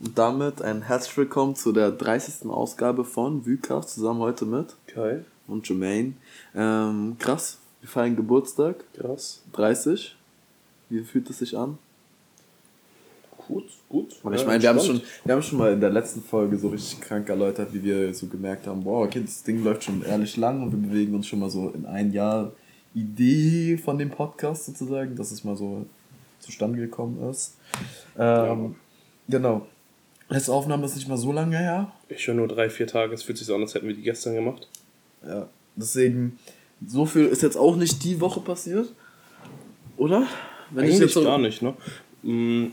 Und damit ein herzlich willkommen zu der 30. Ausgabe von Vycast, zusammen heute mit Kai und Jermaine. Ähm, krass, wir feiern Geburtstag. Krass. 30. Wie fühlt es sich an? Gut, gut. Und ich Ja, meine, wir haben, schon, wir haben schon mal in der letzten Folge so richtig krank erläutert, wie wir so gemerkt haben, boah, okay, das Ding läuft schon ehrlich lang und wir bewegen uns schon mal so in ein Jahr Idee von dem Podcast sozusagen, dass es mal so zustande gekommen ist. Ähm, Genau. Letzte Aufnahme ist nicht mal so lange her. Ich höre nur drei, vier Tage. Es fühlt sich so an, als hätten wir die gestern gemacht. Ja. Deswegen, so viel ist jetzt auch nicht die Woche passiert. Oder? Wenn eigentlich jetzt so- gar nicht, ne? Mm,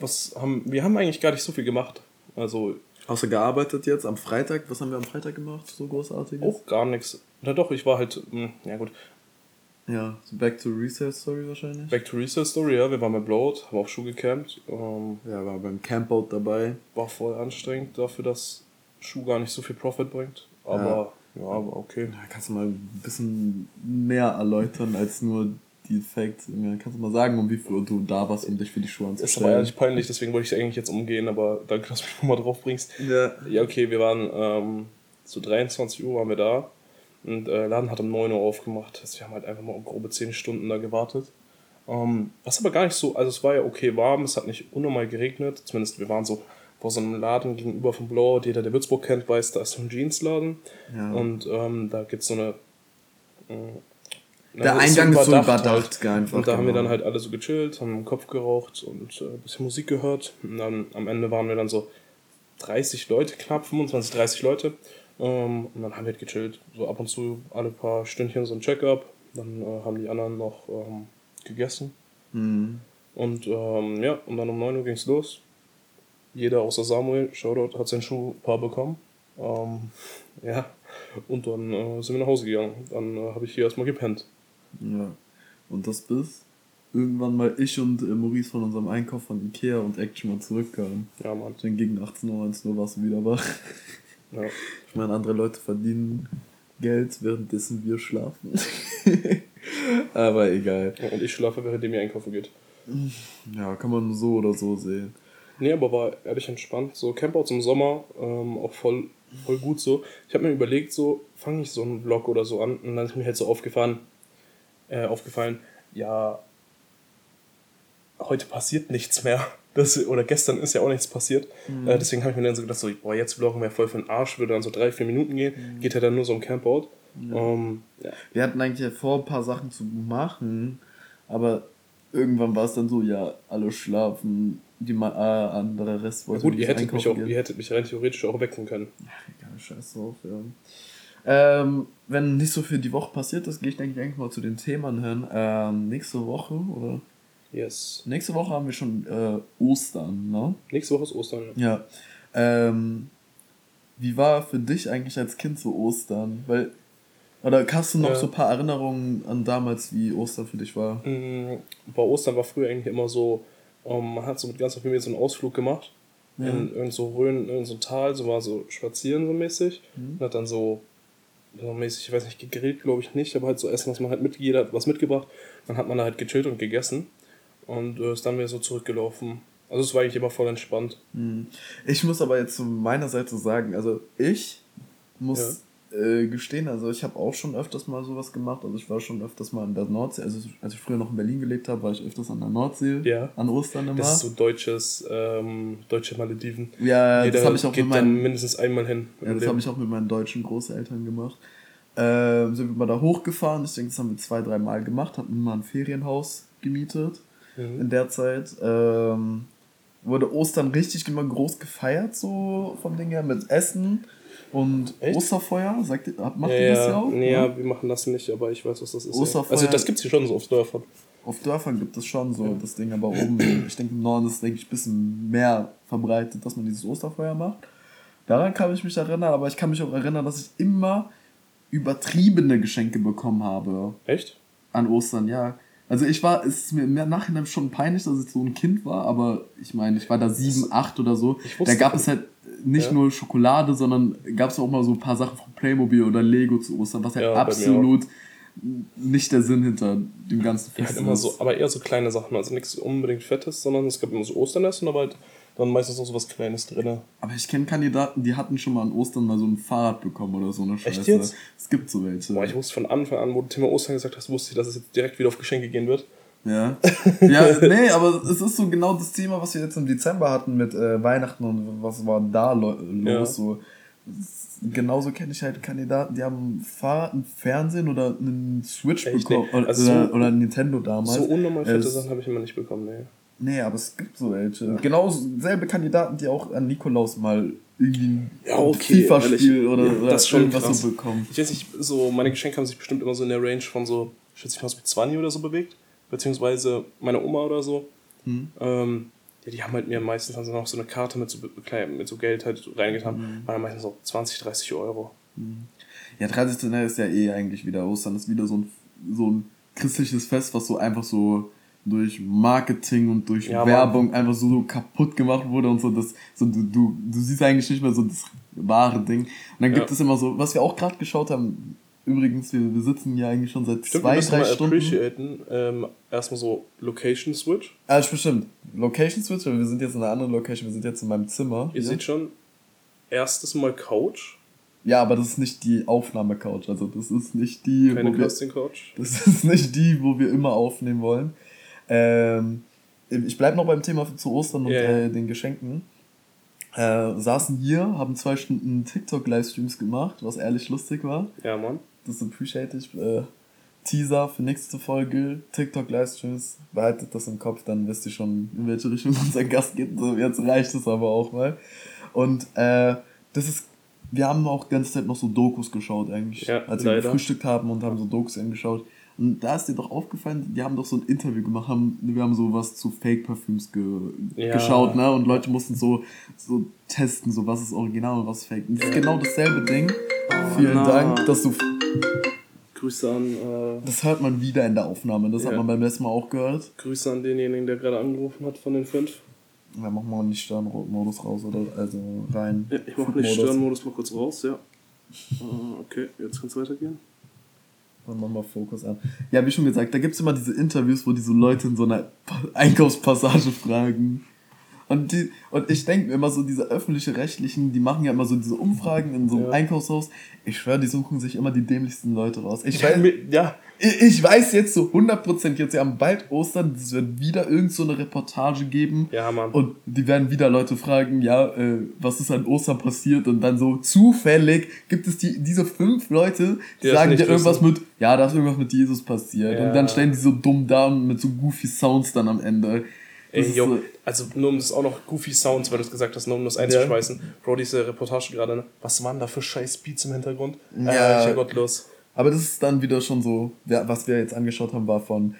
Was haben, wir haben eigentlich gar nicht so viel gemacht. Also Außer gearbeitet jetzt am Freitag. Was haben wir am Freitag gemacht? So großartiges? auch gar nichts. Na doch, ich war halt, mm, ja gut, Ja, so Back to Resale Story wahrscheinlich. Back to Resale Story, ja. Wir waren bei Blowout, haben auf Schuh gecampt. Ähm, Ja, war beim Campout dabei. war voll anstrengend dafür, dass Schuh gar nicht so viel Profit bringt. Aber ja, aber okay. Ja, kannst du mal ein bisschen mehr erläutern als nur die Facts? Ja, Kannst du mal sagen, um wie viel du da warst, um dich für die Schuhe Ist aber anzustellen? ehrlich peinlich, deswegen wollte ich es eigentlich jetzt umgehen, aber danke, dass du mich nochmal drauf bringst. Ja. Ja, okay, wir waren ähm, zu 23 Uhr waren wir da und äh, Laden hat um 9 Uhr aufgemacht. Also wir haben halt einfach mal um grobe 10 Stunden da gewartet. Ähm, was aber gar nicht so, also es war ja okay warm, es hat nicht unnormal geregnet. Zumindest wir waren so vor so einem Laden gegenüber vom Blowout. Jeder, der Würzburg kennt, weiß, da ist so ein Jeansladen. Ja. Und ähm, da gibt es so eine. äh, Der Eingang ist so überdacht überdacht, einfach, Und da haben wir genau. dann halt alle so gechillt, haben den Kopf geraucht und äh, ein bisschen Musik gehört. Und dann am Ende waren wir dann so 30 Leute, knapp 25, 30 Leute. Ähm, und dann haben wir halt gechillt. So ab und zu alle paar Stündchen so ein Check-up. Dann äh, haben die anderen noch ähm, gegessen. Mhm. Und ähm, ja, und dann um 9 Uhr ging es los. Jeder außer Samuel, Shoutout, hat sein Schuhpaar bekommen. Ähm, ja, und dann äh, sind wir nach Hause gegangen. Dann äh, habe ich hier erstmal gepennt. ja. Und das bis irgendwann mal ich und äh, Maurice von unserem Einkauf von Ikea und Action mal zurückkamen. Ja, Mann. Dann gegen 18 Uhr, 19 Uhr warst du wieder wach. Ja. Ich meine, andere Leute verdienen Geld, währenddessen wir schlafen. Aber egal. Und ich schlafe, während ihr einkaufen geht. Ja, kann man so oder so sehen. Nee, aber war ehrlich entspannt. So Campouts im Sommer, ähm, auch voll, voll gut so. Ich habe mir überlegt, so fange ich so einen Vlog oder so an und dann ist mir halt so aufgefallen, äh, aufgefallen, ja, heute passiert nichts mehr. Das, oder gestern ist ja auch nichts passiert. Äh, deswegen habe ich mir dann so gedacht, so, boah, jetzt vloggen wir voll für den Arsch, würde dann so drei, vier Minuten gehen. Geht ja dann nur so um Campout. Ähm, ja. Wir hatten eigentlich ja vor, ein paar Sachen zu machen, aber irgendwann war es dann so, ja, alle schlafen, die ma äh, andere Rest Ja, wollte gut, nicht ihr hättet, mich auch, ihr hättet mich rein theoretisch auch wecken können. Egal, scheiß drauf, ja. Ähm, wenn nicht so viel die Woche passiert ist, gehe ich denke ich eigentlich mal zu den Themen hin. Ähm, nächste Woche, oder? Yes. Nächste Woche haben wir schon äh, Ostern, ne? Nächste Woche ist Ostern. Ja. Ähm, wie war für dich eigentlich als Kind so Ostern? Weil, oder hast du noch Ja. so ein paar Erinnerungen an damals, wie Ostern für dich war? Mm, Bei Ostern war früher eigentlich immer so, ähm, man hat so mit ganzer Familie so einen Ausflug gemacht. Ja. In irgend so Rhön, in so ein Tal, so war so spazieren so mäßig. Und hat dann so, so mäßig, ich weiß nicht, gegrillt glaube ich nicht, aber halt so Essen, was man halt mit, jeder hat was mitgebracht. Dann hat man da halt gechillt und gegessen. Und äh, ist dann wieder so zurückgelaufen. Also es war eigentlich immer voll entspannt. Hm. Ich muss aber jetzt zu meiner Seite sagen, also ich muss äh, gestehen, also ich habe auch schon öfters mal sowas gemacht. Also ich war schon öfters mal an der Nordsee. Also als ich früher noch in Berlin gelebt habe, war ich öfters an der Nordsee. Ja. An Ostern immer. Das ist so deutsches, ähm, deutsche Malediven. Ja, das Jeder habe ich auch mit meinen, mindestens einmal hin. ja, das habe ich auch mit meinen deutschen Großeltern gemacht. Ähm, sind wir mal da hochgefahren. Ich denke, das haben wir zwei, drei Mal gemacht. Hatten mal ein Ferienhaus gemietet Mhm. in der Zeit. Ähm, wurde Ostern richtig immer groß gefeiert, so vom Ding her, mit Essen und Echt? Osterfeuer. Sagt ihr, macht ja, ihr das ja, ja auch? Nee, Ja. ja, wir machen das nicht, aber ich weiß, was das ist. Ja. Osterfeuer- Also das gibt's hier schon so auf Dörfern. Auf Dörfern gibt es schon so das Ding, aber oben, ich denke im Norden ist es, denke ich, ein bisschen mehr verbreitet, dass man dieses Osterfeuer macht. Daran kann ich mich erinnern, aber ich kann mich auch erinnern, dass ich immer übertriebene Geschenke bekommen habe Echt? an Ostern, ja. Also ich war, es ist mir im Nachhinein schon peinlich, dass ich so ein Kind war, aber ich meine, ich war da sieben, acht oder so. Da gab es halt nicht Ja. nur Schokolade, sondern gab es auch mal so ein paar Sachen von Playmobil oder Lego zu Ostern, was halt Ja, absolut nicht der Sinn hinter dem ganzen Ja, halt Fest immer ist. so, aber eher so kleine Sachen, also nichts unbedingt Fettes, sondern es gab immer so Osternest und aber halt dann meistens noch so was Kleines drin. Aber ich kenne Kandidaten, die hatten schon mal an Ostern mal so ein Fahrrad bekommen oder so eine Scheiße. Echt jetzt? Es gibt so welche. Boah, ich wusste von Anfang an, wo du Thema Ostern gesagt hast, wusste ich, dass es jetzt direkt wieder auf Geschenke gehen wird. Ja. ja, nee, aber es ist so genau das Thema, was wir jetzt im Dezember hatten mit äh, Weihnachten und was war da lo los. Ja. So. Genauso kenne ich halt Kandidaten, die haben ein Fahrrad, ein Fernsehen oder einen Switch Echt, bekommen. nee. Oder, Also oder, so- oder ein Nintendo damals. So unnormal fette Es- Sachen habe ich immer nicht bekommen, nee. Nee, aber es gibt so welche. Genau selbe Kandidaten, die auch an Nikolaus mal irgendwie ein Ja, okay, FIFA-Spiel oder, Ja, oder das schon irgendwas krass. so bekommen. Ich weiß nicht, so meine Geschenke haben sich bestimmt immer so in der Range von so, schätze ich mal, so 20 oder so bewegt. Beziehungsweise meine Oma oder so. Hm. Ähm, ja, die haben halt mir meistens sie noch so eine Karte mit so, mit so Geld halt reingetan. Hm. Waren dann meistens so 20, 30 Euro. Ja, traditionell ist ja eh eigentlich wieder Ostern, ist wieder so ein, so ein christliches Fest, was so einfach so durch Marketing und durch Ja, Mann. Werbung einfach so kaputt gemacht wurde und so, das, so du, du, du siehst eigentlich nicht mehr so das wahre Ding. Und dann gibt Ja. es immer so, was wir auch gerade geschaut haben, übrigens, wir, wir sitzen ja eigentlich schon seit Stimmt, wir zwei, müssen drei mal Stunden. appreciaten. Ähm, erstmal so Location Switch. Ah, bestimmt. Location Switch, aber wir sind jetzt in einer anderen Location, wir sind jetzt in meinem Zimmer. Ihr hier. seht schon, erstes Mal Couch. Ja, aber das ist nicht die Aufnahmecouch, also das ist nicht die, Keine wo wir, Casting Couch. Das ist nicht die, wo wir immer aufnehmen wollen. Ähm, ich bleibe noch beim Thema zu Ostern und ja. äh, den Geschenken. Äh, saßen hier, haben zwei Stunden TikTok-Livestreams gemacht, was ehrlich lustig war. Ja, Mann. Das appreciate ich. Äh, Teaser für nächste Folge, TikTok-Livestreams. Behaltet das im Kopf, dann wisst ihr schon, in welche Richtung unser Gast geht. So, jetzt reicht es aber auch mal. Und äh, das ist, wir haben auch die ganze Zeit noch so Dokus geschaut eigentlich. Ja, als wir leider. gefrühstückt haben und haben so Dokus angeschaut. Und da ist dir doch aufgefallen, die haben doch so ein Interview gemacht, haben, wir haben so was zu Fake-Parfüms ge Ja. geschaut, ne? Und Leute mussten so, so testen, so was ist original und was ist fake. Und das ist genau dasselbe Ding. Vielen na. Dank, dass du Grüße an, äh, das hört man wieder in der Aufnahme. Das hat Ja. man beim letzten Mal auch gehört. Grüße an denjenigen, der gerade angerufen hat von den fünf. Ja, machen wir mal nicht Sternmodus raus oder also rein. Ja, ich mache nicht Sternmodus mal kurz raus, ja. Äh, okay, jetzt kann es weitergehen. Dann machen wir Fokus an. Ja, wie schon gesagt, da gibt es immer diese Interviews, wo diese Leute in so einer Pa- Einkaufspassage fragen. Und, die, und ich denke mir immer so, diese öffentliche Rechtlichen, die machen ja immer so diese Umfragen in so einem Ja. Einkaufshaus. Ich schwöre, die suchen sich immer die dämlichsten Leute raus. Ich weiß, ja, Ich ich weiß jetzt so 100%, jetzt ja am bald Ostern, es wird wieder irgend so eine Reportage geben. Ja, Mann. Und die werden wieder Leute fragen, ja, äh, was ist an Ostern passiert? Und dann so zufällig gibt es die, diese fünf Leute, die, Die sagen dir irgendwas wissen. mit, ja, da ist irgendwas mit Jesus passiert. Ja. Und dann stellen die so dumm da mit so goofy Sounds dann am Ende. Das Ey, yo, so- also nur um das auch noch Goofy Sounds, weil du es gesagt hast, nur um das einzuschweißen. Bro, diese Reportage gerade, ne? was waren da für scheiß Beats im Hintergrund? Ja. Äh, ich ja gottlos. Aber das ist dann wieder schon so, was wir jetzt angeschaut haben, war von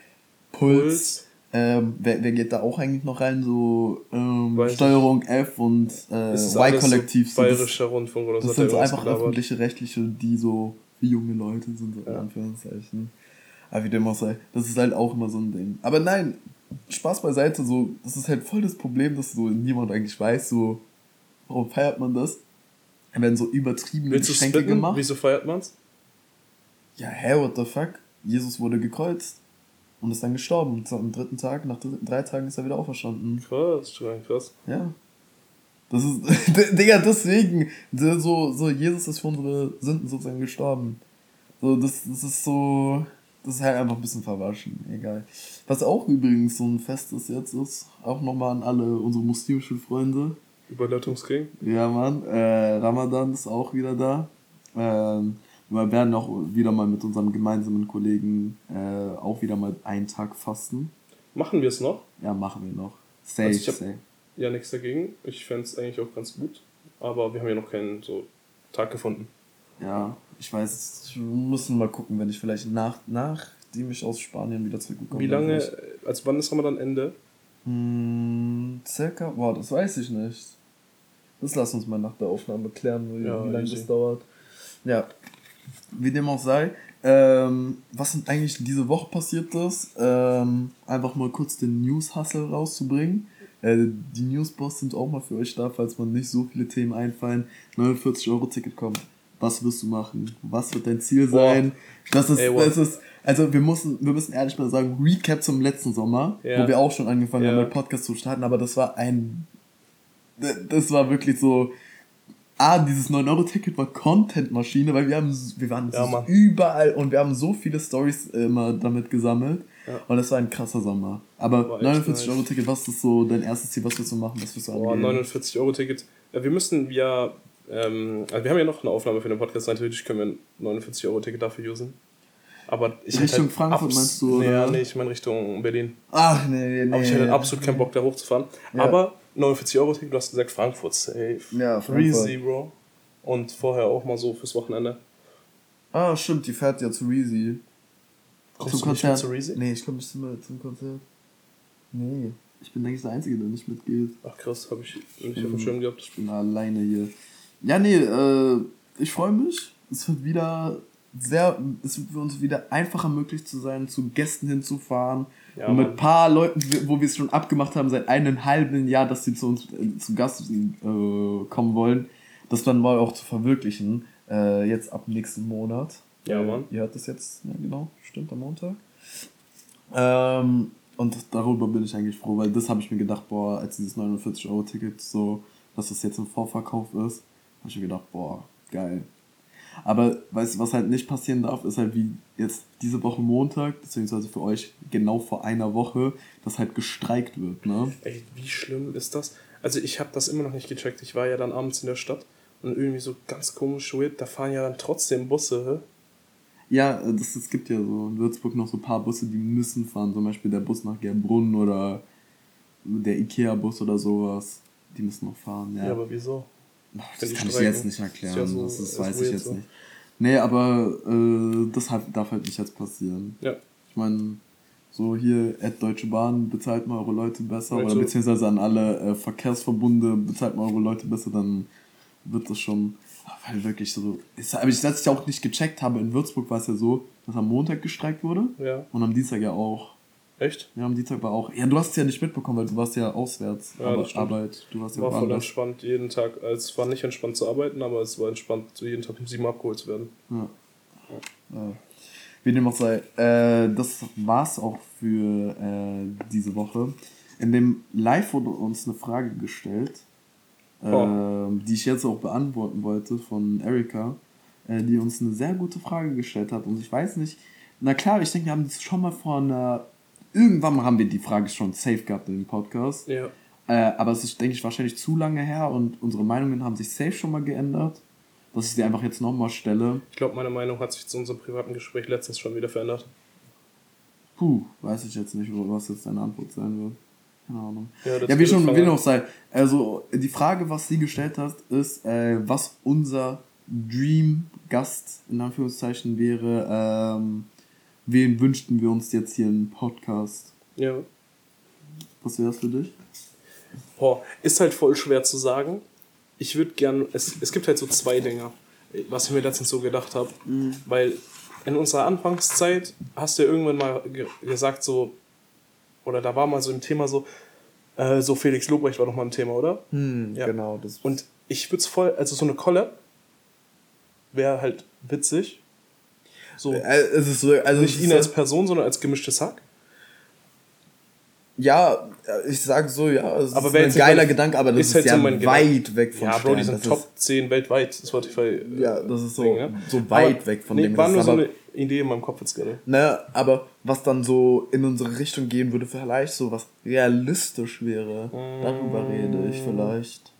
Puls. Puls. Ähm, wer, wer geht da auch eigentlich noch rein? So ähm. Steuerung F und äh, Y-Kollektiv. so so, das, bayerischer Rundfunk oder das hat sind so einfach gelabert. öffentliche Rechtliche, die so junge Leute sind, so in Ja. Anführungszeichen. Aber wie dem auch sei, das ist halt auch immer so ein Ding. Aber nein, Spaß beiseite, so, das ist halt voll das Problem, dass so niemand eigentlich weiß, so, warum feiert man das? Da werden so übertriebene Willst Geschenke gemacht. Wieso feiert man's? Ja, hä, what the fuck? Jesus wurde gekreuzt und ist dann gestorben. Und am dritten Tag, nach dr- drei Tagen ist er wieder auferstanden. Krass, schon krass. Ja. Das ist, Digga, deswegen, so, so, Jesus ist für unsere Sünden sozusagen gestorben. So, das, das ist so, das ist halt einfach ein bisschen verwaschen, egal. Was auch übrigens so ein Fest ist jetzt, ist auch nochmal an alle unsere muslimischen Freunde. Überleitungsking. Ja, Mann, äh, Ramadan ist auch wieder da. Ähm, wir werden auch wieder mal mit unserem gemeinsamen Kollegen äh, auch wieder mal einen Tag fasten. Machen wir es noch? Ja, machen wir noch. Safe, Also safe. Ja, nichts dagegen. Ich fände es eigentlich auch ganz gut. Aber wir haben ja noch keinen so Tag gefunden. Ja, ich weiß, wir müssen mal gucken, wenn ich vielleicht nach, nachdem ich aus Spanien wieder zurückgekommen Wie bin. lange, vielleicht- also wann ist Ramadan Ende? Hm, circa, boah, das weiß ich nicht. Das lass uns mal nach der Aufnahme klären, wie, Ja, wie lange das dauert. Ja, wie dem auch sei. Ähm, was sind eigentlich diese Woche passiert ist? Ähm, einfach mal kurz den News-Hustle rauszubringen. Äh, die Newsboss sind auch mal für euch da, falls man nicht so viele Themen einfallen. 49 Euro Ticket kommt. Was wirst du machen? Was wird dein Ziel Boah. sein? Das ist, Ey, das ist, also wir müssen, wir müssen ehrlich mal sagen, Recap zum letzten Sommer, Ja. wo wir auch schon angefangen Ja. haben, mit Podcast zu starten, aber das war ein das war wirklich so. Ah, dieses 9-Euro-Ticket war Content-Maschine, weil wir haben wir waren ja, überall und wir haben so viele Stories immer damit gesammelt. Ja. Und das war ein krasser Sommer. Aber 49-Euro-Ticket, was ist so dein erstes Ziel, was willst du machen? Was willst du Boah, 49-Euro-Ticket. Ja, wir müssen ja, ähm, also wir haben ja noch eine Aufnahme für den Podcast, natürlich können wir ein 49-Euro-Ticket dafür usen. Aber ich Richtung halt Frankfurt meinst du? Oder? Nee, nee, ich meine Richtung Berlin. Ach, nee, nee. Aber ich hätte absolut keinen Bock, da hochzufahren. Ja. Aber 49 Euro Ticket, du hast gesagt Frankfurt safe. Ja, Frankfurt. Reezy, Bro. Und vorher auch mal so fürs Wochenende. Ah, stimmt, die fährt ja zu Reezy. Kommst zum du Konzert. nicht zu Reezy? Nee, ich komme nicht zum, zum Konzert. Nee. Ich bin, denke ich, der Einzige, der nicht mitgeht. Ach krass, habe ich nicht auf dem Schirm gehabt. Ich bin alleine hier. Ja, nee, äh, ich freue mich. Es wird wieder sehr, es wird für uns wieder einfacher möglich zu sein, zu Gästen hinzufahren. Ja, und mit ein paar Leuten, wo wir es schon abgemacht haben, seit einem halben Jahr, dass sie zu uns äh, zu Gast äh, kommen wollen, das dann mal auch zu verwirklichen. Äh, jetzt ab nächsten Monat. Ja, Mann. Ihr hört das jetzt, ja genau, stimmt, am Montag. Ähm, und darüber bin ich eigentlich froh, weil das habe ich mir gedacht, boah, als dieses 49-Euro-Ticket so, dass das jetzt im Vorverkauf ist, habe ich mir gedacht, boah, geil. Aber weißt du, was halt nicht passieren darf, ist halt wie jetzt diese Woche Montag, beziehungsweise für euch genau vor einer Woche, dass halt gestreikt wird, ne? Ey, wie schlimm ist das? Also ich habe das immer noch nicht gecheckt. Ich war ja dann abends in der Stadt und irgendwie so ganz komisch weird, da fahren ja dann trotzdem Busse. Ja, das, es gibt ja so in Würzburg noch so ein paar Busse, die müssen fahren. Zum Beispiel der Bus nach Gerbrunn oder der Ikea-Bus oder sowas. Die müssen noch fahren, ja. Ja, aber wieso? Das kann ich jetzt nicht erklären, ja so, das, das weiß ich jetzt so. nicht. Nee, aber äh, das hat, darf halt nicht jetzt passieren. Ja. Ich meine, so hier, Ad Deutsche Bahn, bezahlt mal eure Leute besser, oder beziehungsweise an alle äh, Verkehrsverbunde, bezahlt mal eure Leute besser, dann wird das schon, weil wirklich so, ist, aber ich, als ich auch nicht gecheckt habe, in Würzburg war es ja so, dass am Montag gestreikt wurde ja. und am Dienstag ja auch. Echt? Ja, am Dienstag war auch. Ja, du hast es ja nicht mitbekommen, weil du warst ja auswärts. Ja, aber Arbeit. Du warst ja war voll entspannt jeden Tag. Also, es war nicht entspannt zu arbeiten, aber es war entspannt, jeden Tag um sieben abgeholt zu werden. Ja. ja. Wie dem auch sei. Äh, das war's auch für äh, diese Woche. In dem Live wurde uns eine Frage gestellt, oh. äh, die ich jetzt auch beantworten wollte von Erika, äh, die uns eine sehr gute Frage gestellt hat. Und ich weiß nicht, na klar, ich denke, wir haben das schon mal vor einer irgendwann haben wir die Frage schon safe gehabt in dem Podcast. Ja. Äh, aber es ist, denke ich, wahrscheinlich zu lange her und unsere Meinungen haben sich safe schon mal geändert. Dass ich sie einfach jetzt nochmal stelle. Ich glaube, meine Meinung hat sich zu unserem privaten Gespräch letztens schon wieder verändert. Puh, weiß ich jetzt nicht, was jetzt deine Antwort sein wird. Keine Ahnung. Ja, ja wie schon, wie noch sei. Also, die Frage, was sie gestellt hat, ist, äh, was unser Dream-Gast in Anführungszeichen wäre, ähm, wen wünschten wir uns jetzt hier im Podcast? Ja. Was wäre es für dich? Boah, ist halt voll schwer zu sagen. Ich würde gern, es, es gibt halt so zwei Dinge, was ich mir letztens so gedacht habe. Mhm. Weil in unserer Anfangszeit hast du ja irgendwann mal ge gesagt, so, oder da war mal so ein Thema so, äh, so Felix Lobrecht war doch mal ein Thema, oder? Mhm, ja. Genau. Das Und ich würde es voll, also so eine Collab wäre halt witzig. So. Äh, es ist so also nicht ihn als Person, sondern als gemischtes Hack. Ja, ich sag so, ja, es aber ist ein geiler mein, Gedanke, aber das ist, ist halt ja so weit weg von Ja, Bro, die sind Top 10 weltweit, Spotify. Ja, das ist so, Ding, ja? so weit aber, weg von nee, dem. war nur so eine Idee in meinem Kopf jetzt gerade. Ne, aber was dann so in unsere Richtung gehen würde, vielleicht so was realistisch wäre, mmh. darüber rede ich vielleicht.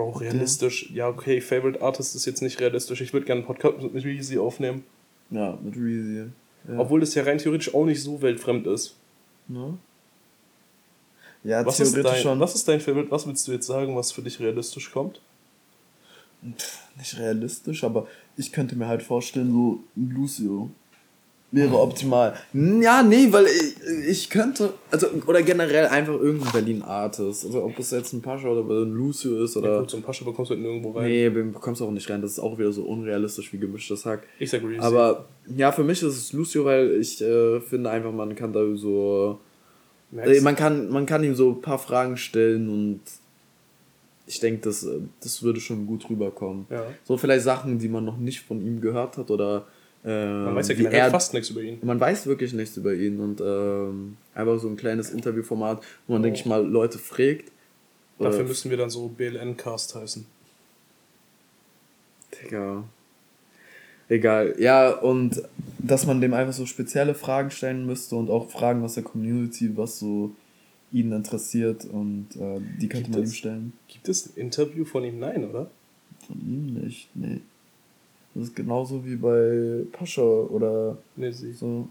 Bro, realistisch. Ja, okay, Favorite Artist ist jetzt nicht realistisch. Ich würde gerne einen Podcast mit Reezy aufnehmen. Ja, mit Reezy. Ja. Obwohl das ja rein theoretisch auch nicht so weltfremd ist. Ne? Ja, was theoretisch ist dein, schon. Was ist dein Favorite? Was willst du jetzt sagen, was für dich realistisch kommt? Nicht realistisch, aber ich könnte mir halt vorstellen, so Lucio wäre optimal. Ja, nee, weil ich, ich könnte, also, oder generell einfach irgendein Berlin-Artist. Also, ob es jetzt ein Pascha oder ein Lucio ist oder. Ja, gut, so ein Pascha bekommst du halt nirgendwo rein. Nee, bekommst du auch nicht rein. Das ist auch wieder so unrealistisch wie gemischtes Hack. Ich sag Reezy. Aber, ja, für mich ist es Lucio, weil ich äh, finde einfach, man kann da so. Äh, man kann, man kann ihm so ein paar Fragen stellen und ich denke, das, äh, das würde schon gut rüberkommen. Ja. So vielleicht Sachen, die man noch nicht von ihm gehört hat oder ähm, man weiß ja er, fast nichts über ihn. Man weiß wirklich nichts über ihn und ähm, einfach so ein kleines Interviewformat, wo man, oh. denke ich mal, Leute fragt Dafür müssen wir dann so BLN-Cast heißen. Digga. Egal. Ja, und dass man dem einfach so spezielle Fragen stellen müsste und auch Fragen aus der Community, was so ihn interessiert und äh, die könnte Gibt man es- ihm stellen. Gibt es ein Interview von ihm? Nein, oder? Von ihm nicht, nee. Das ist genauso wie bei Pascha oder Nee, sie. so.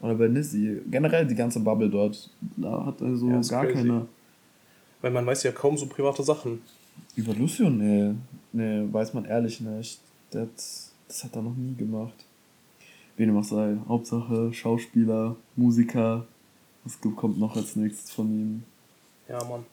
Oder bei Nizzy. Generell die ganze Bubble dort. Da hat er so Ja, ist gar crazy. keine. Weil man weiß ja kaum so private Sachen. Über Lucio? Nee. Nee, weiß man ehrlich nicht. Das, das hat er noch nie gemacht. Wie dem auch sei. Hauptsache Schauspieler, Musiker. Was kommt noch als nächstes von ihm? Ja, Mann.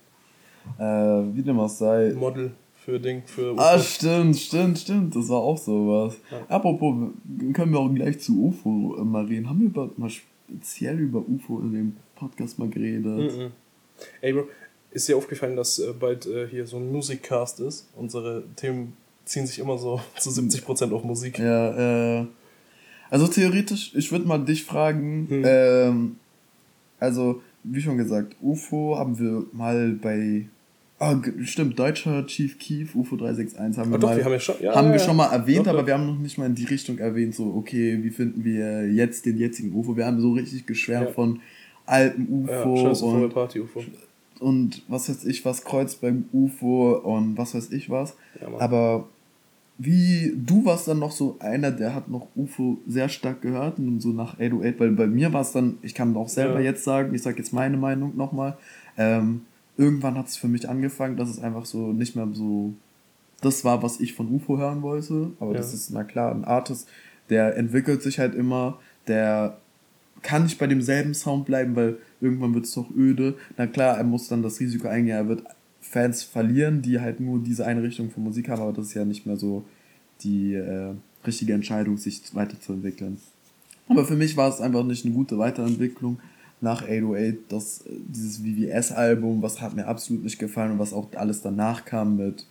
Äh, wie dem auch sei. Model für Ding, für Ah, UFO. stimmt, stimmt, stimmt. Das war auch sowas. Ja. Apropos, können wir auch gleich zu UFO äh, mal reden. Haben wir über, mal speziell über UFO in dem Podcast mal geredet? Mhm. Ey, Bro, ist dir aufgefallen, dass äh, bald äh, hier so ein Musikcast ist? Unsere Themen ziehen sich immer so zu 70% auf Musik. Ja, äh. Also theoretisch, ich würde mal dich fragen, Hm. ähm, also, wie schon gesagt, UFO haben wir mal bei. Ah, g- stimmt, deutscher Chief Keef, UFO 361 haben wir Ah, doch, mal. wir haben ja schon- ja, haben ja, wir schon mal erwähnt, Doch, aber wir haben noch nicht mal in die Richtung erwähnt, so, okay, wie finden wir jetzt den jetzigen UFO? Wir haben so richtig geschwärmt von alten UFO und, Party, UFO. und was weiß ich was, Kreuzberg UFO und was weiß ich was. Aber wie, du warst dann noch so einer, der hat noch UFO sehr stark gehört und so nach 808, weil bei mir war es dann, ich kann auch selber jetzt sagen, ich sage jetzt meine Meinung nochmal, ähm, irgendwann hat es für mich angefangen, dass es einfach so nicht mehr so das war, was ich von UFO hören wollte, aber Ja. das ist, na klar, ein Artist, der entwickelt sich halt immer, der kann nicht bei demselben Sound bleiben, weil irgendwann wird es doch öde. Na klar, er muss dann das Risiko eingehen, er wird Fans verlieren, die halt nur diese eine Richtung von Musik haben, aber das ist ja nicht mehr so die äh, richtige Entscheidung, sich weiterzuentwickeln. Aber für mich war es einfach nicht eine gute Weiterentwicklung nach 808, das, äh, dieses VVS-Album, was hat mir absolut nicht gefallen und was auch alles danach kam mit,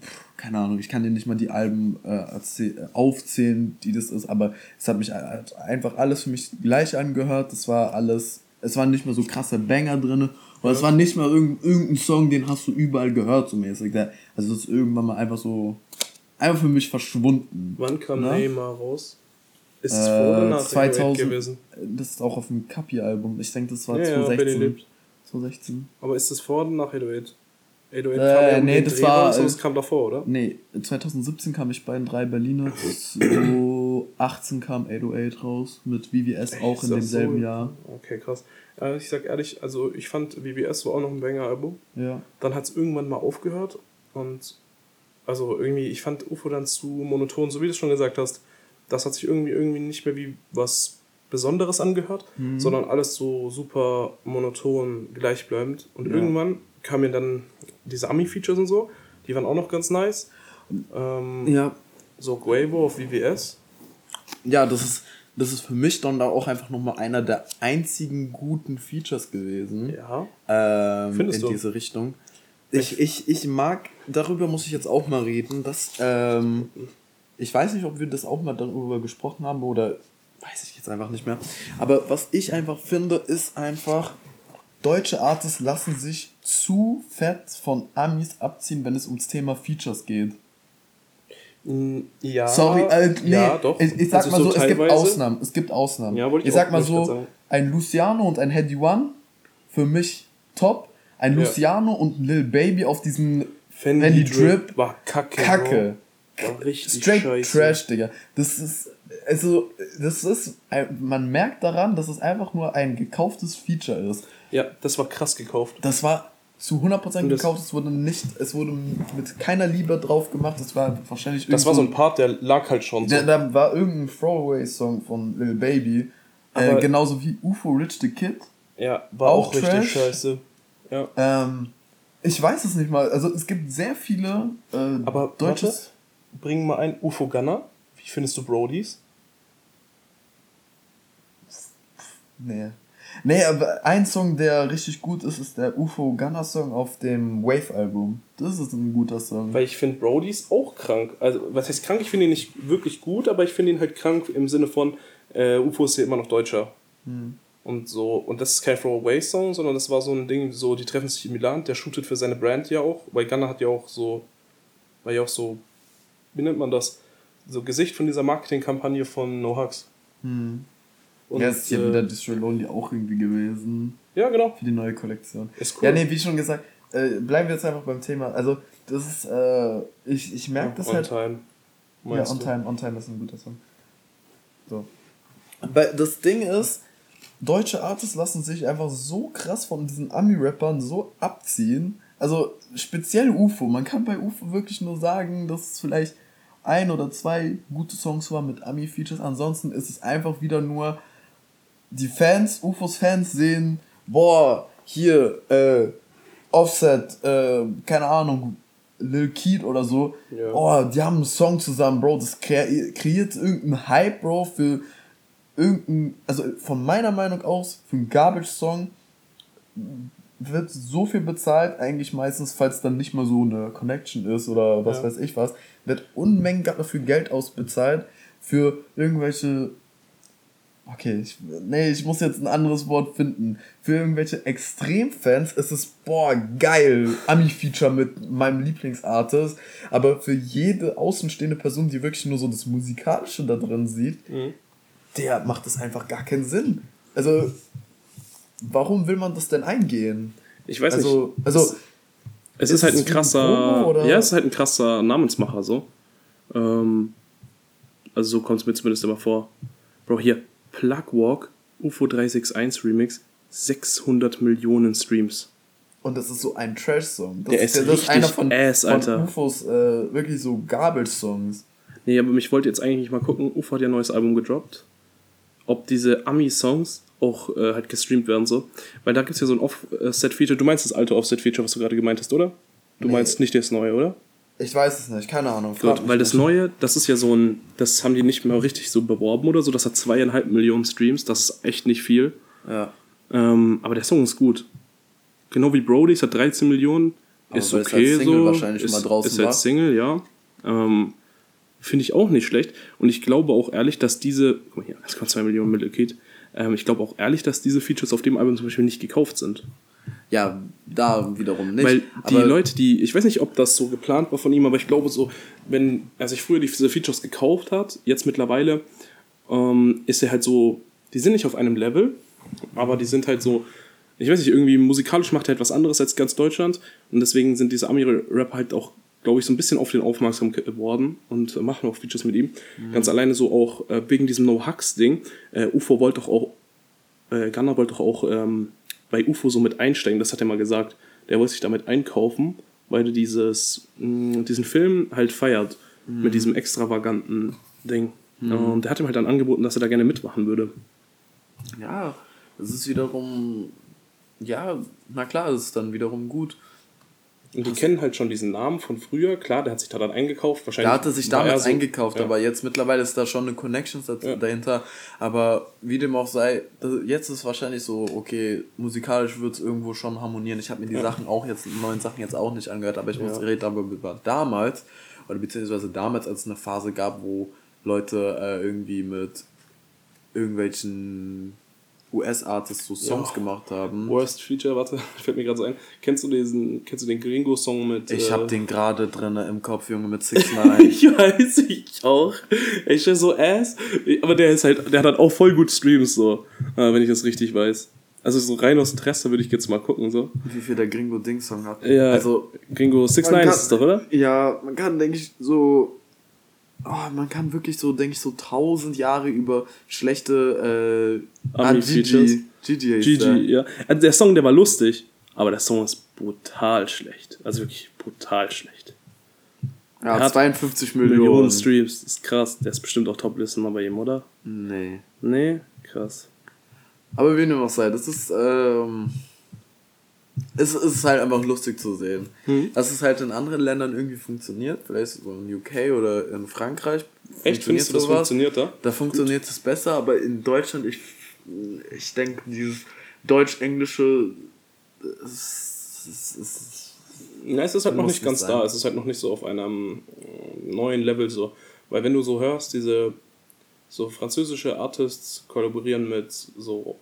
pff, keine Ahnung, ich kann dir nicht mal die Alben äh, äh, aufzählen, die das ist, aber es hat mich halt einfach alles für mich gleich angehört, das war alles, es waren nicht mehr so krasse Banger drin, oder es war nicht mal irgendein, irgendein Song, den hast du überall gehört, so mäßig. Also das ist irgendwann mal einfach so, einfach für mich verschwunden. Wann kam Ne? Neymar raus? Ist es Äh, vor oder nach 2000 2000 gewesen? Das ist auch auf dem Kapi-Album. Ich denke, das war Ja, ja, Benny 2016. lebt. 2016. Aber ist das vor oder nach 808? 808 Äh, kam ja um nee, das Dreh war, raus, aber äh, es kam davor, oder? Nee, 2017 kam ich bei den drei Berliner. 2018 kam 808 raus mit VVS auch Ist in das demselben so? Jahr. Okay, krass. Äh, ich sag ehrlich, also ich fand VBS war auch noch ein Banger-Album. Ja. Dann hat es irgendwann mal aufgehört und also irgendwie, ich fand UFO dann zu monoton, so wie du es schon gesagt hast. Das hat sich irgendwie irgendwie nicht mehr wie was Besonderes angehört, Mhm. sondern alles so super monoton gleichbleibend. Und Ja. irgendwann kamen dann diese Ami-Features und so, die waren auch noch ganz nice. Ähm, Ja. So Guavo auf VVS. Ja, das ist, das ist für mich dann da auch einfach nochmal einer der einzigen guten Features gewesen. Ja. ähm, Findest in du? diese Richtung. Ich, ich, ich mag, darüber muss ich jetzt auch mal reden, dass, ähm, ich weiß nicht, ob wir das auch mal darüber gesprochen haben oder weiß ich jetzt einfach nicht mehr. Aber was ich einfach finde, ist einfach, deutsche Artists lassen sich zu fett von Amis abziehen, wenn es ums Thema Features geht. Mm, Ja. Sorry, äh, nee, ja, doch. Ich, ich sag Also mal so, es gibt. Ausnahmen. Es gibt Ausnahmen. Ja, ich ich sag mal so, ein Luciano und ein Heady One für mich top. Ein Ja. Luciano und ein Lil Baby auf diesen Fendi, Fendi Drip, Drip. war kacke. Kacke. Bro. Richtig Straight scheiße. Trash, Digga. Das ist, also, das ist, man merkt daran, dass es einfach nur ein gekauftes Feature ist. Ja, das war krass gekauft. Das war zu 100% Und das- gekauft, es wurde nicht, es wurde mit keiner Liebe drauf gemacht, es war wahrscheinlich Das war so ein Part, der lag halt schon so. Da, da war irgendein Throwaway-Song von Lil Baby. Äh, Aber- genauso wie UFO Rich the Kid. ja, war auch auch, richtig Trash. scheiße. Ja. Ähm, ich weiß es nicht mal. Also es gibt sehr viele äh, Aber deutsches. warte, bring mal ein UFO Gunner. Wie findest du Brodies? Nee. Nee, aber ein Song, der richtig gut ist, ist der UFO Gunner Song auf dem Wave-Album. Das ist ein guter Song. Weil ich finde Brodies auch krank. Also, was heißt krank? Ich finde ihn nicht wirklich gut, aber ich finde ihn halt krank im Sinne von, äh, UFO ist ja immer noch Deutscher. Hm. Und so, und das ist kein Throwaway-Song, sondern das war so ein Ding, so, die treffen sich in Milan, der shootet für seine Brand ja auch, weil Gunner hat ja auch so, war ja auch so, wie nennt man das? So Gesicht von dieser Marketingkampagne von No Hugs. Hm. Und, ja, ist ja äh, wieder Distro Lonely auch irgendwie gewesen. Ja, genau. Für die neue Kollektion. Ist cool. Ja, nee, wie schon gesagt, äh, bleiben wir jetzt einfach beim Thema. Also, das ist, äh, ich, ich merke das on halt. On Time. Ja, On du? Time, On Time ist ein guter Song. So. Aber das Ding ist, deutsche Artists lassen sich einfach so krass von diesen Ami-Rappern so abziehen. Also speziell UFO. Man kann bei UFO wirklich nur sagen, dass es vielleicht ein oder zwei gute Songs waren mit Ami-Features. Ansonsten ist es einfach wieder nur die Fans, UFOs Fans sehen, boah, hier, äh, Offset, äh, keine Ahnung, Lil Keat oder so, ja. oh, die haben einen Song zusammen, Bro, das kreiert irgendeinen Hype, Bro, für irgendein, also von meiner Meinung aus, für einen Garbage-Song wird so viel bezahlt, eigentlich meistens, falls dann nicht mal so eine Connection ist oder was ja. weiß ich was, wird Unmengen dafür Geld ausbezahlt für irgendwelche Okay, ich, nee, ich muss jetzt ein anderes Wort finden. Für irgendwelche Extremfans ist es, boah, geil, Ami-Feature mit meinem Lieblingsartist. Aber für jede außenstehende Person, die wirklich nur so das Musikalische da drin sieht, mhm der macht das einfach gar keinen Sinn. Also, warum will man das denn eingehen? Ich weiß also, nicht. Also, es, es ist, ist, halt ein krasser. Promo, ja, es ist halt ein krasser Namensmacher so. Ähm, also so kommt es mir zumindest immer vor. Bro, hier, Plug Walk, UFO 361 Remix, 600 Millionen Streams. Und das ist so ein Trash-Song. Der ist, ist, das ist einer von, ass, von UFOs, äh, wirklich so Garbage-Songs. Nee, aber ich wollte jetzt eigentlich mal gucken, UFO hat ja ein neues Album gedroppt ob diese Ami-Songs auch äh, halt gestreamt werden so. Weil da gibt es ja so ein Offset-Feature. Du meinst das alte Offset-Feature, was du gerade gemeint hast, oder? Du nee. meinst nicht das neue, oder? Ich weiß es nicht, keine Ahnung. Gut, weil das neue, das ist ja so ein, das haben die nicht mehr richtig so beworben oder so. Das hat zweieinhalb Millionen Streams, das ist echt nicht viel. Ja. Ähm, aber der Song ist gut. Genau wie Brody's hat 13 Millionen. Aber ist okay als Single so. Wahrscheinlich ist, mal draußen ist halt Single, ja. Ähm, Finde ich auch nicht schlecht. Und ich glaube auch ehrlich, dass diese, guck mal hier, 1,2 Millionen Mittelkit, ähm, ich glaube auch ehrlich, dass diese Features auf dem Album zum Beispiel nicht gekauft sind. Ja, da wiederum nicht. Weil die Leute, die, ich weiß nicht, ob das so geplant war von ihm, aber ich glaube so, wenn er sich früher diese Features gekauft hat, jetzt mittlerweile, ähm, ist er halt so, die sind nicht auf einem Level, aber die sind halt so, ich weiß nicht, irgendwie musikalisch macht er halt was anderes als ganz Deutschland und deswegen sind diese Ami-Rapper halt auch glaube ich, so ein bisschen auf den aufmerksam geworden und äh, machen auch Features mit ihm. Mhm. Ganz alleine so auch äh, wegen diesem No-Hux-Ding. Äh, UFO wollte doch auch, äh, Gunnar wollte doch auch ähm, bei UFO so mit einsteigen, das hat er mal gesagt. Der wollte sich damit einkaufen, weil er dieses, mh, diesen Film halt feiert. Mhm. Mit diesem extravaganten Ding. Mhm. Und der hat ihm halt dann angeboten, dass er da gerne mitmachen würde. Ja, das ist wiederum, ja, na klar, das ist dann wiederum gut. Und die kennen halt schon diesen Namen von früher. Klar, der hat sich da dann eingekauft. Wahrscheinlich der hatte sich damals so, eingekauft, ja. aber jetzt mittlerweile ist da schon eine Connection ja. dahinter. Aber wie dem auch sei, jetzt ist wahrscheinlich so, okay, musikalisch wird es irgendwo schon harmonieren. Ich habe mir die ja. Sachen auch jetzt, neuen Sachen jetzt auch nicht angehört, aber ich muss reden aber über damals, oder beziehungsweise damals, als es eine Phase gab, wo Leute äh, irgendwie mit irgendwelchen US-Artists so Songs ja. gemacht haben. Worst Feature, warte, fällt mir gerade so ein. Kennst du diesen, kennst du den Gringo-Song mit. Ich äh, hab den gerade drin im Kopf, Junge, mit Six Nine. ich weiß, ich auch. Ich bin so ass. Aber der ist halt, der hat halt auch voll gut Streams, so, äh, wenn ich das richtig weiß. Also so rein aus Interesse würde ich jetzt mal gucken, so. Wie viel der Gringo Ding Song hat. Ja, also. Gringo 6 9 ist es doch, oder? Ja, man kann, denke ich, so oh, man kann wirklich so, denke ich, so tausend Jahre über schlechte äh, ah, Gigi. Gigi, Gigi ja. Also der Song, der war lustig, aber der Song ist brutal schlecht. Also wirklich brutal schlecht. Ja, er 52 Millionen. Millionen Streams, das ist krass. Der ist bestimmt auch Top-Listener bei ihm, oder? Nee. Nee? Krass. Aber wie dem auch sei, das ist, ähm, es, ist halt einfach lustig zu sehen. Hm. Dass es halt in anderen Ländern irgendwie funktioniert, vielleicht so in UK oder in Frankreich. Echt, findest du, das funktioniert da? Da funktioniert es besser, aber in Deutschland, ich, ich denke, dieses Deutsch-Englische, es, es, es, ja, es ist halt noch nicht ganz sein. da. Es ist halt noch nicht so auf einem neuen Level so. Weil wenn du so hörst, diese so französische Artists kollaborieren mit so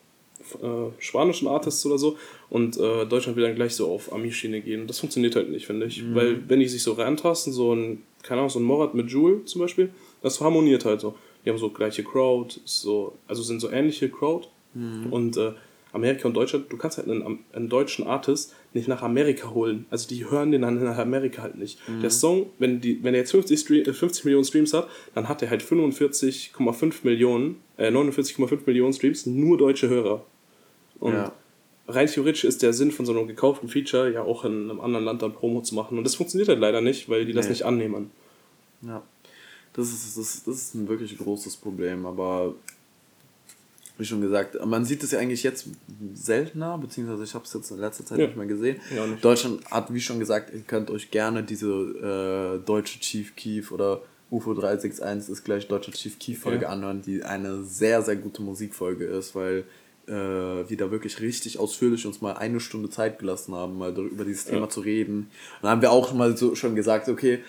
äh, spanischen Artists oder so und äh, Deutschland will dann gleich so auf Ami-Schiene gehen. Das funktioniert halt nicht, finde ich. Mhm. Weil wenn die sich so reintasten, so ein, keine Ahnung, so ein Morat mit Jewel zum Beispiel, das harmoniert halt so. Die haben so gleiche Crowd, so, also sind so ähnliche Crowd. Mhm. Und äh, Amerika und Deutschland, du kannst halt einen, einen, deutschen Artist nicht nach Amerika holen. Also die hören den dann nach Amerika halt nicht. Mhm. Der Song, wenn, die, wenn er jetzt 50, Stream, 50 Millionen Streams hat, dann hat er halt 45,5 Millionen, äh, 49,5 Millionen Streams, nur deutsche Hörer. Und ja. rein theoretisch ist der Sinn von so einem gekauften Feature ja auch in einem anderen Land dann Promo zu machen. Und das funktioniert halt leider nicht, weil die nee. das nicht annehmen. Ja. Das ist, das, das ist ein wirklich großes Problem, aber wie schon gesagt, man sieht es ja eigentlich jetzt seltener, beziehungsweise ich habe es jetzt in letzter Zeit ja. nicht mehr gesehen. Ja, nicht. Deutschland hat, wie schon gesagt, ihr könnt euch gerne diese äh, deutsche Chief Keef oder UFO 361 ist gleich deutsche Chief Keef Folge ja. anhören, die eine sehr, sehr gute Musikfolge ist, weil äh, wir da wirklich richtig ausführlich uns mal eine Stunde Zeit gelassen haben, mal über dieses Thema ja. zu reden. dann haben wir auch mal so schon gesagt, okay,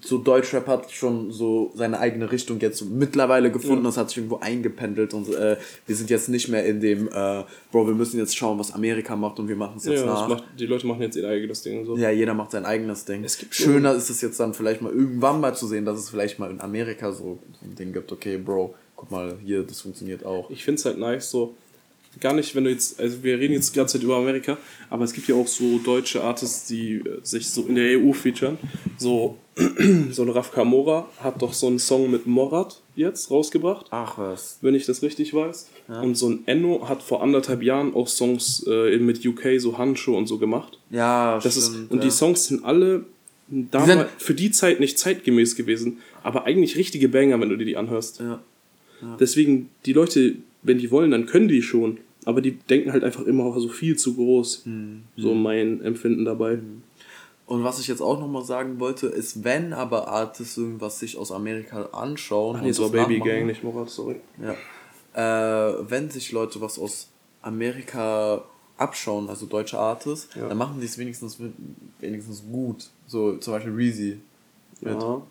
so Deutschrap hat schon so seine eigene Richtung jetzt mittlerweile gefunden, ja. das hat sich irgendwo eingependelt und äh, wir sind jetzt nicht mehr in dem, äh, Bro, wir müssen jetzt schauen, was Amerika macht und wir machen es jetzt ja, nach. Macht, die Leute machen jetzt ihr eigenes Ding. So. Ja, jeder macht sein eigenes Ding. Es gibt Schöner ist es jetzt dann vielleicht mal irgendwann mal zu sehen, dass es vielleicht mal in Amerika so ein Ding gibt, okay, Bro, guck mal, hier, das funktioniert auch. Ich finde es halt nice, so gar nicht, wenn du jetzt, also wir reden jetzt die ganze Zeit über Amerika, aber es gibt ja auch so deutsche Artists, die äh, sich so in der EU featuren. So, so ein Raf Kamora hat doch so einen Song mit Morat jetzt rausgebracht. Ach was. Wenn ich das richtig weiß. Ja. Und so ein Enno hat vor anderthalb Jahren auch Songs äh, mit UK, so Handschuhe und so gemacht. Ja, das stimmt, ist Und ja. die Songs sind alle damals für die Zeit nicht zeitgemäß gewesen, aber eigentlich richtige Banger, wenn du dir die anhörst. Ja. ja. Deswegen, die Leute, wenn die wollen, dann können die schon aber die denken halt einfach immer so viel zu groß. Mhm. So mein Empfinden dabei. Hm. Und was ich jetzt auch nochmal sagen wollte, ist, wenn aber Artists irgendwas sich aus Amerika anschauen. Ach nee, so Baby Gang, nicht Morat, sorry. Ja. Äh, wenn sich Leute was aus Amerika abschauen, also deutsche Artists, ja. dann machen die es wenigstens, wenigstens gut. So zum Beispiel Reezy mit ja.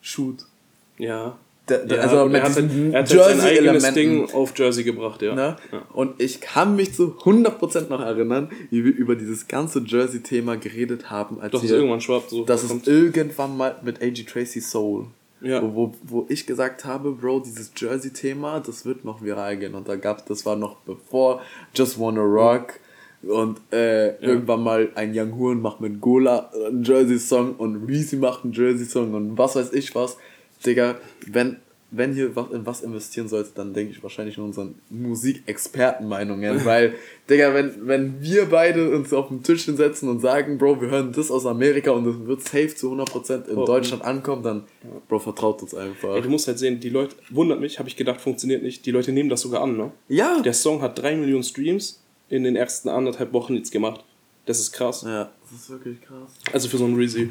Shoot. Ja. Der, der, ja, also mit er hat, er hat Jersey sein eigenes Elementen. Ding auf Jersey gebracht, ja. Ne? ja. Und ich kann mich zu 100% noch erinnern, wie wir über dieses ganze Jersey-Thema geredet haben. Als Doch, wir, irgendwann schwappt so. Das ist irgendwann mal mit A.G. Tracy Soul. Ja. Wo, wo, wo ich gesagt habe, Bro, dieses Jersey-Thema, das wird noch viral gehen. Und da gab das war noch bevor Just Wanna Rock. Und äh, ja. irgendwann mal ein Young Horn macht mit Gola einen Jersey-Song und Reezy macht einen Jersey-Song und was weiß ich was. Digga, wenn, wenn hier was, in was investieren sollte, dann denke ich wahrscheinlich in unseren Musikexpertenmeinungen, weil, Digga, wenn, wenn wir beide uns auf den Tisch hinsetzen und sagen, Bro, wir hören das aus Amerika und es wird safe zu 100% in oh, Deutschland ankommen, dann, Bro, vertraut uns einfach. Ey, du musst halt sehen, die Leute, wundert mich, habe ich gedacht, funktioniert nicht, die Leute nehmen das sogar an, ne? Ja. Der Song hat 3 Millionen Streams in den ersten anderthalb Wochen jetzt gemacht. Das ist krass. Ja, das ist wirklich krass. Also für so einen Reezy.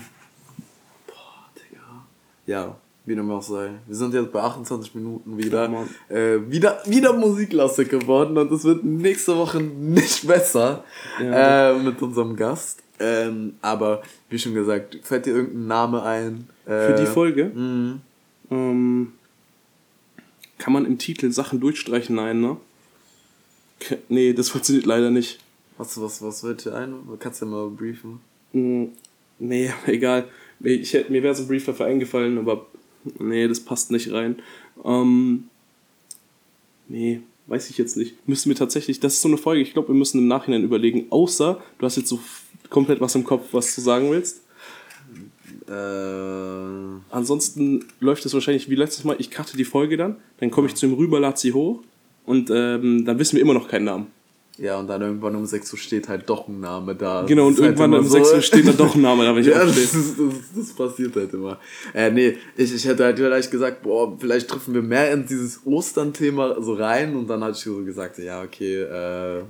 Boah, Digga. Ja, wie dem auch sei. Wir sind jetzt bei 28 Minuten wieder. Äh, wieder, wieder musiklastig geworden und es wird nächste Woche nicht besser ja, äh, mit unserem Gast. Ähm, aber wie schon gesagt, fällt dir irgendein Name ein? Äh, Für die Folge? Mhm. Ähm, kann man im Titel Sachen durchstreichen? Nein, ne? K nee, das funktioniert leider nicht. Was, was, was fällt dir ein? Kannst du ja mal briefen? Mm, nee, egal. Ich, mir wäre so ein Brief dafür eingefallen, aber Nee, das passt nicht rein. Ähm, nee, weiß ich jetzt nicht. Müssen wir tatsächlich, das ist so eine Folge, ich glaube, wir müssen im Nachhinein überlegen, außer du hast jetzt so komplett was im Kopf, was du sagen willst. Äh. Ansonsten läuft es wahrscheinlich wie letztes Mal, ich cutte die Folge dann, dann komme ich zu ihm rüber, lade sie hoch und ähm, dann wissen wir immer noch keinen Namen. Ja, und dann irgendwann um 6 Uhr steht halt doch ein Name da. Genau, und halt irgendwann halt um so 6 Uhr steht dann doch ein Name da, wenn ich ja, das, das, das, das, passiert halt immer. Äh, nee, ich, ich hätte halt vielleicht gesagt, boah, vielleicht treffen wir mehr in dieses Ostern-Thema so rein und dann hatte ich so gesagt, ja, okay, äh,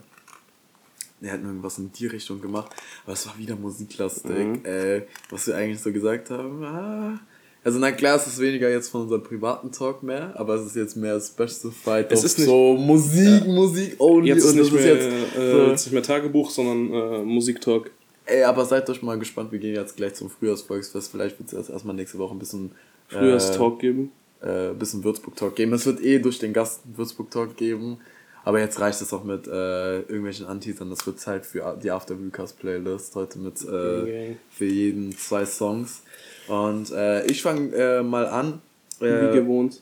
er hat irgendwas in die Richtung gemacht, aber es war wieder musiklastig, mhm. äh, was wir eigentlich so gesagt haben, ah, also na klar, es ist weniger jetzt von unserem privaten Talk mehr, aber es ist jetzt mehr specified es ist nicht, so Musik, ja. Musik only. Jetzt ist, nicht mehr, jetzt, äh, so. nicht mehr Tagebuch, sondern äh, Musiktalk. Ey, aber seid euch mal gespannt, wir gehen jetzt gleich zum Frühjahrsvolksfest. Vielleicht wird es erstmal nächste Woche ein bisschen äh, Frühjahrstalk geben. Äh, bisschen Würzburg-Talk geben. Es wird eh durch den Gast Würzburg-Talk geben. Aber jetzt reicht es auch mit äh, irgendwelchen Anteasern. Das wird Zeit für die After Recast Playlist. Heute mit äh, für jeden zwei Songs. Und äh, ich fange äh, mal an. Äh, Wie gewohnt.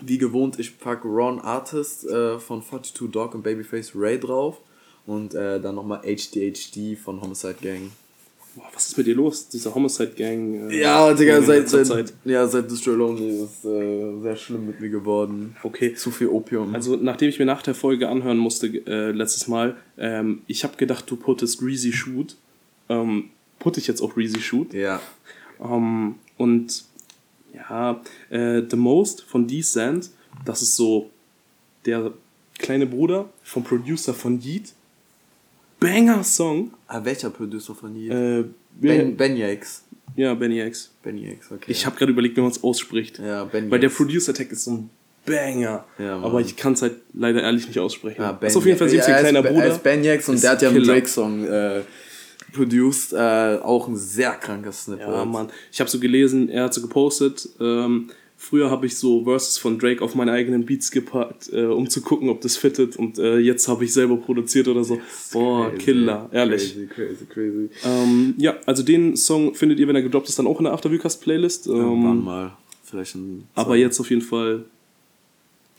Wie gewohnt, ich packe Ron Artist äh, von 42 Dog und Babyface Ray drauf. Und äh, dann nochmal HDHD von Homicide Gang. Boah, was ist mit dir los? Diese Homicide Gang. Äh, Ja, Digga, seit, seit, ja, seit Destroy Lonely ist sehr schlimm mit mir geworden. Okay. Zu viel Opium. Also, nachdem ich mir nach der Folge anhören musste, äh, letztes Mal, ähm, ich habe gedacht, du puttest Reezy Shoot. Ähm, putte ich jetzt auch Reezy Shoot. ja. Ähm, und ja, äh, The Most von D-Sand, das ist so der kleine Bruder vom Producer von Yeet. Banger-Song. Ah, welcher Producer von hier? Äh, ben, ben Yakes. ja, Benny X. Ben Yakes, okay. Ich habe gerade überlegt, wie man es ausspricht. Ja, Ben Weil der Yakes. Producer-Tag ist so ein Banger. Ja, Mann. aber ich kann es halt leider ehrlich nicht aussprechen. Ja, das ist auf jeden Fall Yakes. 17 Ja, er kleiner Bruder. Er ist Ben Yakes und der hat ja einen. Drake-Song äh, produced. Äh, auch ein sehr kranker Snippet. Ja, Mann. Ich habe so gelesen, er hat so gepostet, ähm, früher habe ich so Verses von Drake auf meine eigenen Beats gepackt, äh, um zu gucken, ob das fittet und äh, jetzt habe ich selber produziert oder so. Boah, Crazy, Killer, ehrlich. Crazy, crazy, crazy. Ähm, ja, also den Song findet ihr, wenn er gedroppt ist, dann auch in der Afterviewcast Playlist. Irgendwann Ähm, mal. Vielleicht ein. aber jetzt auf jeden Fall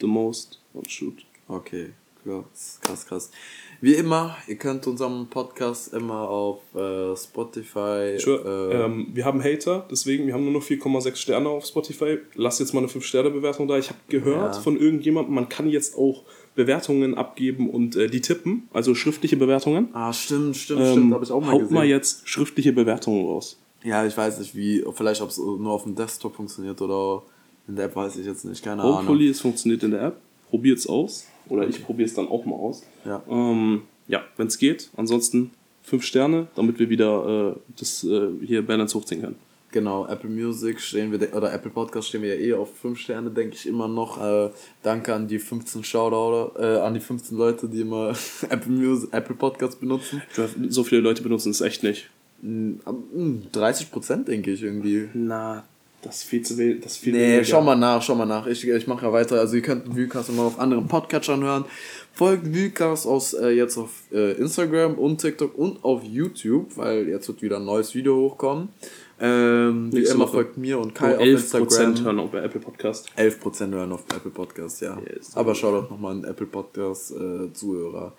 The Most und Shoot. Okay, krass, krass, krass. Wie immer, ihr könnt unseren Podcast immer auf äh, Spotify. Sure. Äh, ähm, wir haben Hater, deswegen, wir haben nur noch 4,6 Sterne auf Spotify. Lass jetzt mal eine 5-Sterne-Bewertung da. Ich habe gehört Ja. von irgendjemandem, man kann jetzt auch Bewertungen abgeben und äh, die tippen, also schriftliche Bewertungen. ah, stimmt, stimmt, Ähm, stimmt. Habe ich auch mal haut gesehen. mal jetzt schriftliche Bewertungen raus. Ja, ich weiß nicht, wie. Vielleicht, ob es nur auf dem Desktop funktioniert oder in der App, weiß ich jetzt nicht. Keine Ahnung. Hopefully, es funktioniert in der App. Probiert's aus. Oder ich probiere es dann auch mal aus. Ja. Ähm, ja, wenn es geht. Ansonsten 5 Sterne, damit wir wieder äh, das äh, hier Balance hochziehen können. Genau, Apple Music stehen wir, de- oder Apple Podcast stehen wir ja eh auf 5 Sterne, denke ich immer noch. Äh, danke an die 15 Shoutout, äh, an die 15 Leute, die immer Apple Music, Apple Podcast benutzen. So viele Leute benutzen es echt nicht. Mm, ab- mm, 30 Prozent, denke ich irgendwie. Na, das ist viel zu wenig. Das viel Nee, weniger. schau mal nach, schau mal nach. Ich, ich mache ja weiter. Also ihr könnt Vucast immer auf anderen Podcatchern hören. Folgt Vucast aus äh, jetzt auf äh, Instagram und TikTok und auf YouTube, weil jetzt wird wieder ein neues Video hochkommen. Ähm, wie immer Woche. folgt mir und Kai auf 11% Instagram. hören auch bei Apple Podcast. 11% hören auf Apple Podcast, ja. Yes. Aber schaut doch nochmal an Apple Podcast äh, Zuhörer.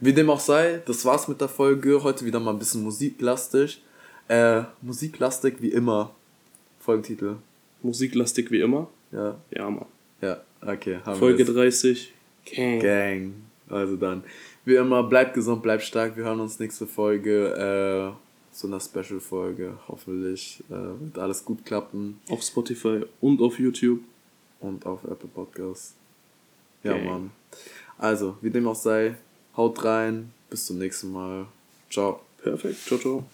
Wie dem auch sei, das war's mit der Folge. Heute wieder mal ein bisschen musiklastig. Äh, musiklastig wie immer. Folgentitel. Musiklastig wie immer. Ja, Ja, Mann. ja, okay. Folge wir's. 30. Gang. Gang. Also dann. Wie immer, bleibt gesund, bleibt stark. Wir hören uns nächste Folge. Äh, zu einer Special-Folge. Hoffentlich äh, wird alles gut klappen. Auf Spotify und auf YouTube. Und auf Apple Podcasts. Ja, Gang. Mann. Also, wie dem auch sei, haut rein. Bis zum nächsten Mal. Ciao. Perfekt. Ciao, ciao.